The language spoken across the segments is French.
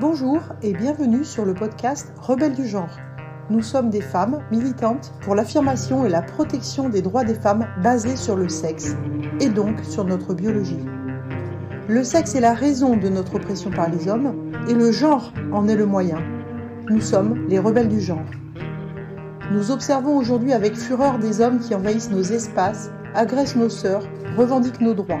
Bonjour et bienvenue sur le podcast Rebelles du genre. Nous sommes des femmes militantes pour l'affirmation et la protection des droits des femmes basés sur le sexe et donc sur notre biologie. Le sexe est la raison de notre oppression par les hommes et le genre en est le moyen. Nous sommes les rebelles du genre. Nous observons aujourd'hui avec fureur des hommes qui envahissent nos espaces, agressent nos sœurs, revendiquent nos droits.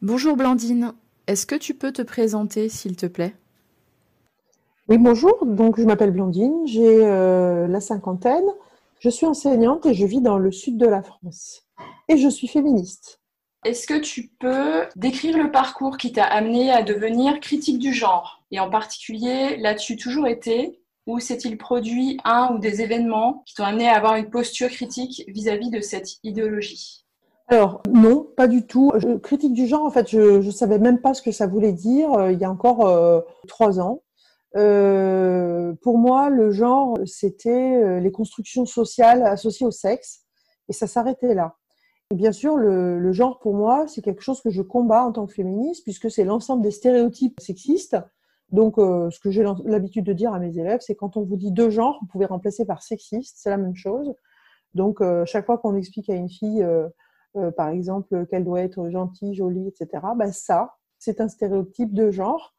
Bonjour Blandine, est-ce que tu peux te présenter s'il te plaît? Oui, bonjour, donc je m'appelle Blandine, j'ai euh, la cinquantaine, je suis enseignante et je vis dans le sud de la France. Et je suis féministe. Est-ce que tu peux décrire le parcours qui t'a amené à devenir critique du genre? Et en particulier, l'as-tu toujours été? Ou s'est-il produit un ou des événements qui t'ont amené à avoir une posture critique vis-à-vis de cette idéologie? Alors non, pas du tout. critique du genre, en fait, je ne savais même pas ce que ça voulait dire euh, il y a encore euh, trois ans. Euh, pour moi, le genre, c'était les constructions sociales associées au sexe, et ça s'arrêtait là. Et bien sûr, le, le, genre, pour moi, c'est quelque chose que je combats en tant que féministe, puisque c'est l'ensemble des stéréotypes sexistes. Donc, ce que j'ai l'habitude de dire à mes élèves, c'est quand on vous dit deux genres, vous pouvez remplacer par sexiste, c'est la même chose. Donc, chaque fois qu'on explique à une fille euh, par exemple, qu'elle doit être gentille, jolie, etc. Ben ça, c'est un stéréotype de genre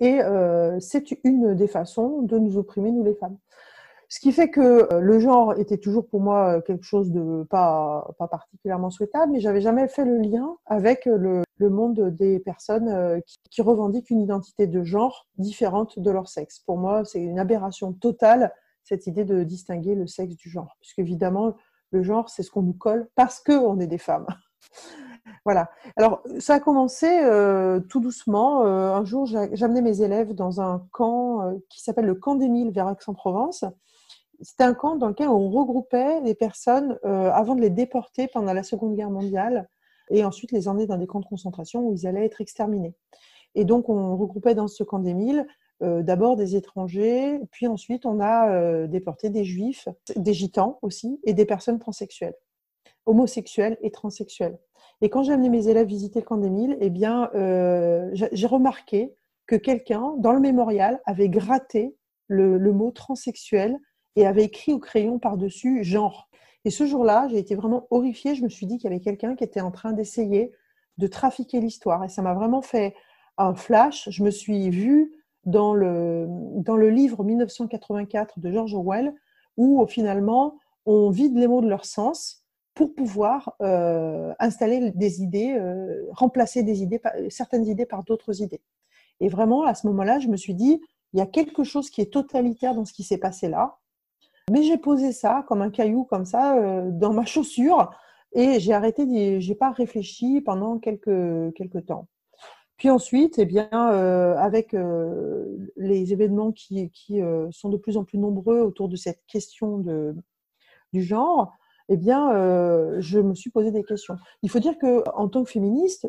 et euh, c'est une des façons de nous opprimer, nous les femmes. Ce qui fait que euh, le genre était toujours pour moi quelque chose de pas, particulièrement souhaitable, mais j'avais jamais fait le lien avec le, le monde des personnes qui, qui, revendiquent une identité de genre différente de leur sexe. Pour moi, c'est une aberration totale, cette idée de distinguer le sexe du genre, puisque évidemment, le genre, c'est ce qu'on nous colle parce qu'on est des femmes. voilà. Alors, ça a commencé euh, tout doucement. Euh, un jour, j'amenais mes élèves dans un camp euh, qui s'appelle le camp d'Émile vers Aix-en-Provence. C'était un camp dans lequel on regroupait les personnes avant de les déporter pendant la Seconde Guerre mondiale et ensuite les emmener dans des camps de concentration où ils allaient être exterminés. Et donc, on regroupait dans ce camp d'Émile euh, d'abord des étrangers, puis ensuite on a euh, déporté des juifs, des gitans aussi, et des personnes transsexuelles, homosexuelles et transsexuelles. Et quand j'ai amené mes élèves visiter le camp d'Émile, eh bien, euh, j'ai remarqué que quelqu'un, dans le mémorial, avait gratté le, mot transsexuel et avait écrit au crayon par-dessus genre. Et ce jour-là, j'ai été vraiment horrifiée. Je me suis dit qu'il y avait quelqu'un qui était en train d'essayer de trafiquer l'histoire. Et ça m'a vraiment fait un flash. Je me suis vue dans le, dans le livre 1984 de George Orwell, où finalement on vide les mots de leur sens pour pouvoir euh, installer des idées, euh, remplacer des idées, certaines idées par d'autres idées. Et vraiment, à ce moment-là, je me suis dit, il y a quelque chose qui est totalitaire dans ce qui s'est passé là. Mais j'ai posé ça comme un caillou, comme ça, euh, dans ma chaussure, et j'ai arrêté, j'ai pas réfléchi pendant quelques, quelques temps. Puis ensuite, eh bien, euh, avec euh, les événements qui, euh, sont de plus en plus nombreux autour de cette question de, du genre, eh bien, je me suis posé des questions. Il faut dire que en tant que féministe,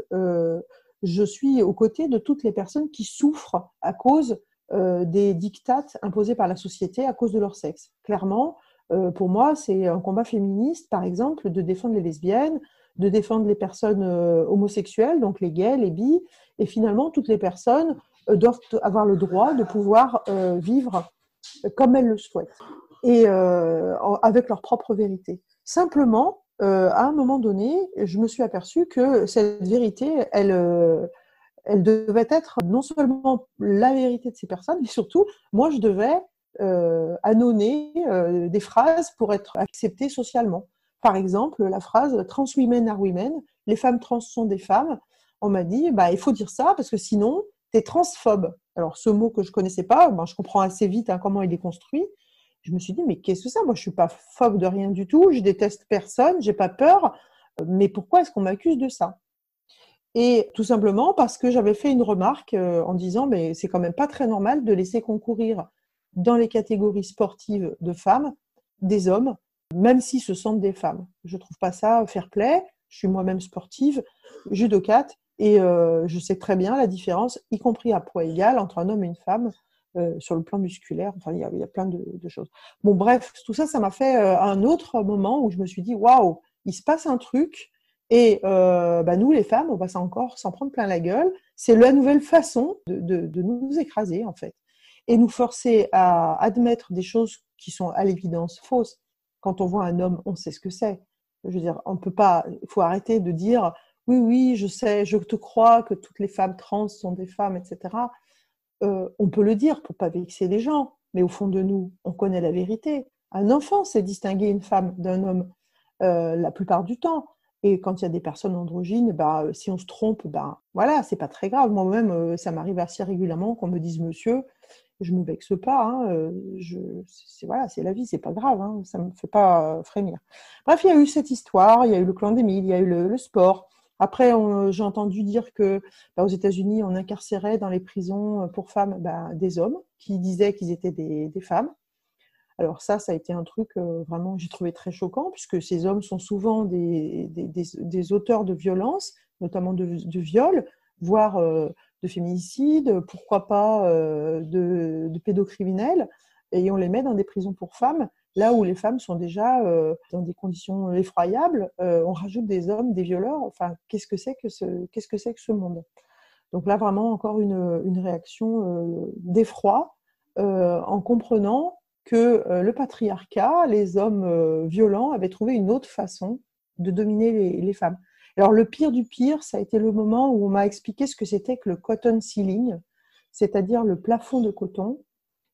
je suis aux côtés de toutes les personnes qui souffrent à cause des dictates imposés par la société à cause de leur sexe. Clairement, pour moi, c'est un combat féministe, par exemple, de défendre les lesbiennes, de défendre les personnes euh, homosexuelles, donc les gays, les bis, et finalement toutes les personnes euh, doivent avoir le droit de pouvoir euh, vivre comme elles le souhaitent et avec leur propre vérité. Simplement, à un moment donné, je me suis aperçue que cette vérité, elle, elle devait être non seulement la vérité de ces personnes, mais surtout, moi, je devais euh, annoncer des phrases pour être acceptée socialement. Par exemple, la phrase trans women are women, les femmes trans sont des femmes. On m'a dit, bah, il faut dire ça parce que sinon, tu es transphobe. Alors, ce mot que je connaissais pas, ben, je comprends assez vite hein, comment il est construit. Je me suis dit, mais qu'est-ce que ça Moi, je suis pas phobe de rien du tout. Je déteste personne. J'ai pas peur. Mais pourquoi est-ce qu'on m'accuse de ça? Et tout simplement parce que j'avais fait une remarque euh, en disant mais c'est quand même pas très normal de laisser concourir dans les catégories sportives de femmes des hommes, même si ce sont des femmes. Je trouve pas ça fair play. Je suis moi-même sportive, judocate, et euh, je sais très bien la différence, y compris à poids égal, entre un homme et une femme. Euh, sur le plan musculaire. Enfin, il y a, plein de, choses. Bon, bref, tout ça, ça m'a fait euh, un autre moment où je me suis dit, waouh, il se passe un truc. Et bah, nous, les femmes, on va encore s'en prendre plein la gueule. C'est la nouvelle façon de, nous écraser, en fait. Et nous forcer à admettre des choses qui sont à l'évidence fausses. Quand on voit un homme, on sait ce que c'est. Je veux dire, on peut pas, il faut arrêter de dire, oui, oui, je sais, je te crois que toutes les femmes trans sont des femmes, etc. Euh, on peut le dire pour pas vexer les gens, mais au fond de nous, on connaît la vérité. Un enfant sait distinguer une femme d'un homme euh, la plupart du temps. Et quand il y a des personnes androgynes, bah, si on se trompe, bah, voilà, c'est pas très grave. Moi-même, euh, ça m'arrive assez régulièrement qu'on me dise monsieur. Je me vexe pas. Hein, je, c'est, voilà, c'est la vie, c'est pas grave. Hein, ça me fait pas frémir. Bref, il y a eu cette histoire. Il y a eu le clan il y a eu le sport. Après, j'ai entendu dire que bah, aux États-Unis, on incarcérait dans les prisons euh, pour femmes bah, des hommes qui disaient qu'ils étaient des, femmes. Alors ça, ça a été un truc euh, vraiment, j'ai trouvé très choquant, puisque ces hommes sont souvent des, des, auteurs de violences, notamment de, de viols, voire euh, de féminicide, pourquoi pas euh, de, de pédocriminels, et on les met dans des prisons pour femmes là où les femmes sont déjà euh, dans des conditions effroyables, on rajoute des hommes, des violeurs. Enfin, qu'est-ce que c'est que ce, qu'est-ce que c'est que ce monde? Donc là, vraiment encore une, une réaction d'effroi en comprenant que le patriarcat, les hommes violents, avaient trouvé une autre façon de dominer les, femmes. Alors le pire du pire, ça a été le moment où on m'a expliqué ce que c'était que le cotton ceiling, c'est-à-dire le plafond de coton.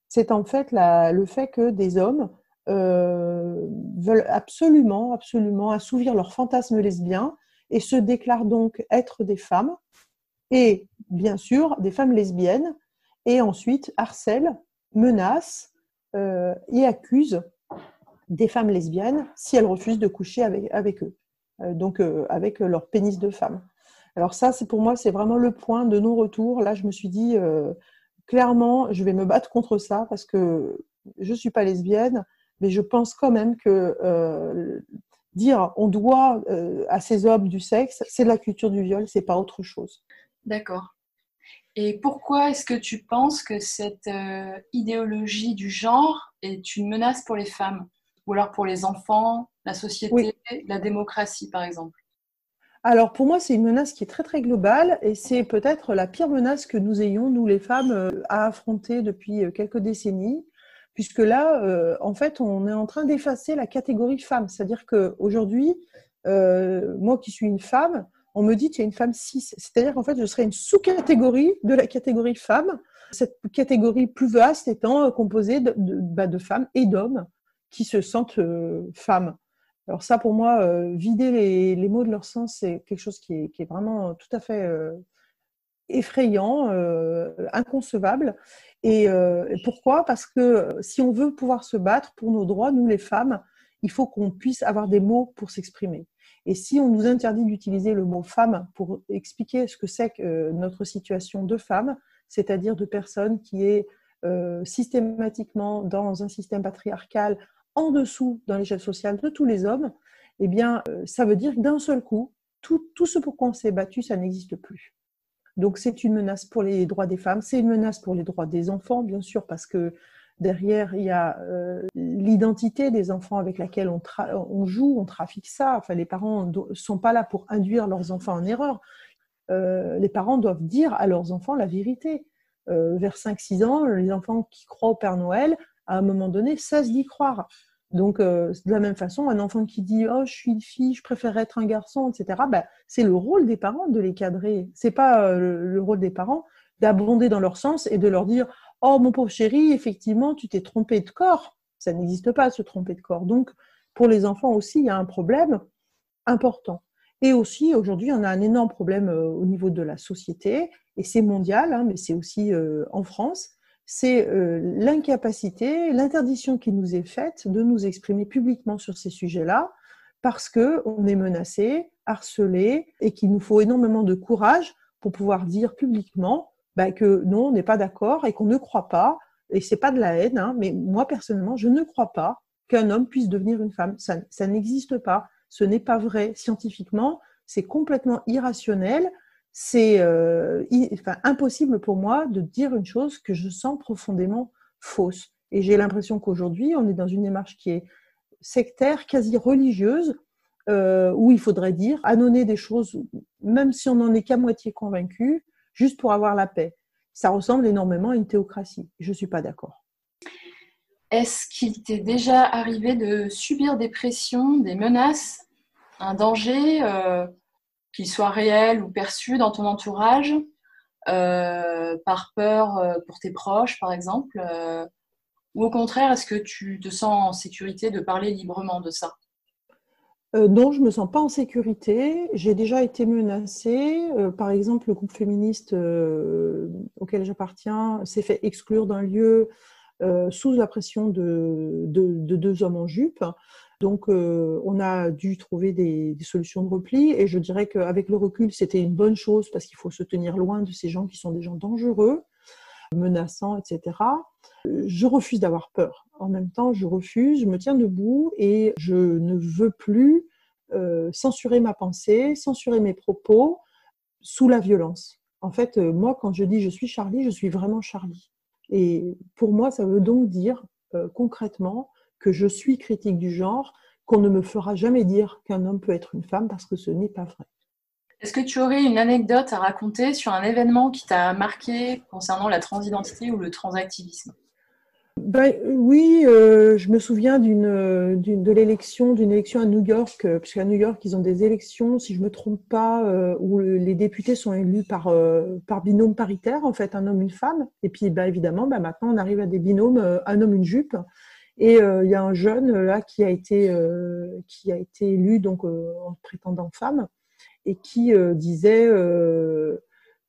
C'est en fait le fait que des hommes euh, veulent absolument, absolument assouvir leurs fantasmes lesbiens et se déclarent donc être des femmes et bien sûr des femmes lesbiennes et ensuite harcèlent, menacent euh, et accusent des femmes lesbiennes si elles refusent de coucher avec, avec eux, euh, donc euh, avec leur pénis de femme. Alors ça, c'est pour moi, c'est vraiment le point de non-retour. Là, je me suis dit clairement, je vais me battre contre ça parce que je suis pas lesbienne, mais je pense quand même que dire on doit à ces hommes du sexe, c'est la culture du viol, c'est pas autre chose. D'accord. Et pourquoi est-ce que tu penses que cette euh, idéologie du genre est une menace pour les femmes Ou alors pour les enfants, la société, oui. la démocratie par exemple? Alors pour moi, c'est une menace qui est très très globale et c'est peut-être la pire menace que nous ayons, nous les femmes, euh, à affronter depuis euh, quelques décennies puisque là, euh, en fait, on est en train d'effacer la catégorie femme. C'est-à-dire qu'aujourd'hui, euh, moi qui suis une femme, on me dit y a une femme cis. C'est-à-dire qu'en fait, je serais une sous-catégorie de la catégorie femme, cette catégorie plus vaste étant euh, composée de, bah, de femmes et d'hommes qui se sentent euh, femmes. Alors ça, pour moi, euh, vider les, mots de leur sens, c'est quelque chose qui est, vraiment tout à fait effrayant, inconcevable. Et pourquoi? Parce que si on veut pouvoir se battre pour nos droits, nous les femmes, il faut qu'on puisse avoir des mots pour s'exprimer. Et si on nous interdit d'utiliser le mot femme pour expliquer ce que c'est que euh, notre situation de femme, c'est-à-dire de personnes qui est euh, systématiquement dans un système patriarcal en dessous dans l'échelle sociale de tous les hommes, eh bien, euh, ça veut dire que d'un seul coup, tout, tout ce pour quoi on s'est battu, ça n'existe plus. Donc c'est une menace pour les droits des femmes, c'est une menace pour les droits des enfants, bien sûr, parce que derrière, il y a euh, l'identité des enfants avec laquelle on, joue, on trafique ça. Enfin, les parents ne sont pas là pour induire leurs enfants en erreur. Euh, les parents doivent dire à leurs enfants la vérité. Euh, vers 5-6 ans, les enfants qui croient au Père Noël, à un moment donné, cessent d'y croire. Donc, de la même façon, un enfant qui dit oh je suis une fille, je préfère être un garçon, etc. Ben, c'est le rôle des parents de les cadrer. C'est pas le, rôle des parents d'abonder dans leur sens et de leur dire oh mon pauvre chéri, effectivement tu t'es trompé de corps. Ça n'existe pas se tromper de corps. Donc, pour les enfants aussi, il y a un problème important. Et aussi, aujourd'hui, on a un énorme problème euh, au niveau de la société, et c'est mondial, hein, mais c'est aussi euh, en France c'est euh, l'incapacité, l'interdiction qui nous est faite de nous exprimer publiquement sur ces sujets-là, parce que on est menacé, harcelés et qu'il nous faut énormément de courage pour pouvoir dire publiquement bah, que non, on n'est pas d'accord et qu'on ne croit pas. Et c'est pas de la haine, hein, mais moi personnellement, je ne crois pas qu'un homme puisse devenir une femme. Ça, n'existe pas. Ce n'est pas vrai scientifiquement. C'est complètement irrationnel. C'est euh, impossible pour moi de dire une chose que je sens profondément fausse. Et j'ai l'impression qu'aujourd'hui, on est dans une démarche qui est sectaire, quasi religieuse, euh, où il faudrait dire, annoncer des choses, même si on n'en est qu'à moitié convaincu, juste pour avoir la paix. Ça ressemble énormément à une théocratie. Je ne suis pas d'accord. Est-ce qu'il t'est déjà arrivé de subir des pressions, des menaces, un danger, euh, qu'il soit réel ou perçu dans ton entourage, euh, par peur euh, pour tes proches, par exemple Ou au contraire, est-ce que tu te sens en sécurité de parler librement de ça? Non, je ne me sens pas en sécurité. J'ai déjà été menacée. par exemple, le groupe féministe auquel j'appartiens s'est fait exclure d'un lieu euh, sous la pression de, deux hommes en jupe. Donc, euh, on a dû trouver des, solutions de repli. Et je dirais qu'avec le recul, c'était une bonne chose parce qu'il faut se tenir loin de ces gens qui sont des gens dangereux, menaçants, etc. Je refuse d'avoir peur. En même temps, je refuse, je me tiens debout et je ne veux plus euh, censurer ma pensée, censurer mes propos sous la violence. En fait, moi, quand je dis je suis Charlie, je suis vraiment Charlie. Et pour moi, ça veut donc dire euh, concrètement que je suis critique du genre, qu'on ne me fera jamais dire qu'un homme peut être une femme parce que ce n'est pas vrai. Est-ce que tu aurais une anecdote à raconter sur un événement qui t'a marqué concernant la transidentité ou le transactivisme? Ben, oui, euh, je me souviens d'une, de l'élection, d'une élection à New York, euh, puisqu'à New York, ils ont des élections, si je ne me trompe pas, euh, où les députés sont élus par, par binôme paritaire, en fait, un homme, une femme. Et puis, ben, évidemment, ben, maintenant, on arrive à des binômes, un homme, une jupe. Et il y a un jeune là qui a été, qui a été élu donc en prétendant femme et qui disait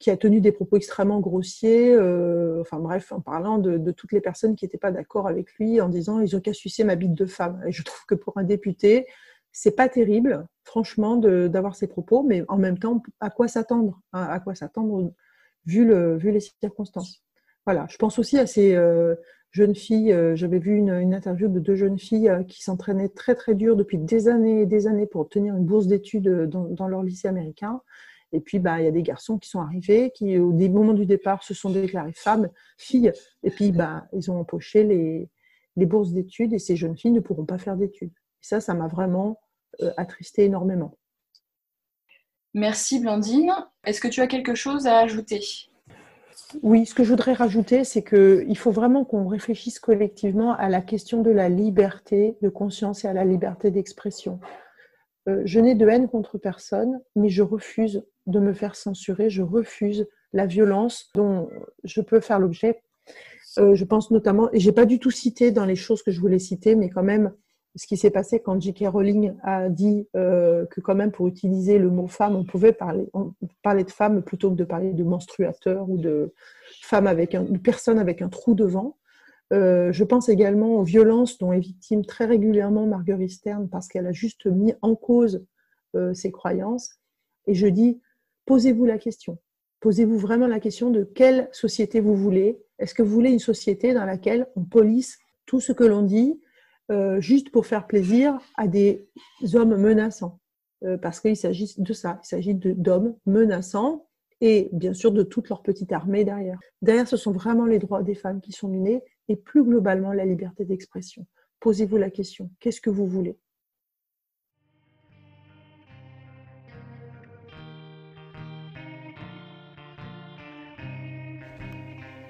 qui a tenu des propos extrêmement grossiers, euh, enfin bref, en parlant de, toutes les personnes qui n'étaient pas d'accord avec lui, en disant ils ont qu'à sucer ma bite de femme. Et je trouve que pour un député, c'est pas terrible, franchement, d'avoir ces propos, mais en même temps, à quoi s'attendre hein, À quoi s'attendre vu, le, vu les circonstances Voilà. Je pense aussi à ces euh, jeunes filles. Euh, j'avais vu une, interview de deux jeunes filles qui s'entraînaient très très dur depuis des années et des années pour obtenir une bourse d'études dans, dans leur lycée américain et puis, bah, il y a des garçons qui sont arrivés, qui, au moment du départ, se sont déclarés femmes, filles. Et puis, bah, ils ont empoché les, les bourses d'études et ces jeunes filles ne pourront pas faire d'études. Et ça, ça m'a vraiment euh, attristé énormément. Merci Blandine. Est-ce que tu as quelque chose à ajouter? Oui, ce que je voudrais rajouter, c'est qu'il faut vraiment qu'on réfléchisse collectivement à la question de la liberté de conscience et à la liberté d'expression. Euh, je n'ai de haine contre personne, mais je refuse de me faire censurer, je refuse la violence dont je peux faire l'objet. Euh, je pense notamment, et j'ai pas du tout cité dans les choses que je voulais citer, mais quand même, ce qui s'est passé quand J.K. Rowling a dit euh, que quand même pour utiliser le mot femme, on pouvait parler, de femme plutôt que de parler de menstruateur ou de femme avec un, une personne avec un trou devant. Euh, je pense également aux violences dont est victime très régulièrement Marguerite Stern parce qu'elle a juste mis en cause euh, ses croyances. Et je dis, posez-vous la question. Posez-vous vraiment la question de quelle société vous voulez. Est-ce que vous voulez une société dans laquelle on police tout ce que l'on dit euh, juste pour faire plaisir à des hommes menaçants Parce qu'il s'agit de ça, il s'agit d'hommes menaçants et bien sûr de toute leur petite armée derrière. Derrière, ce sont vraiment les droits des femmes qui sont menés et plus globalement la liberté d'expression. Posez-vous la question, qu'est-ce que vous voulez?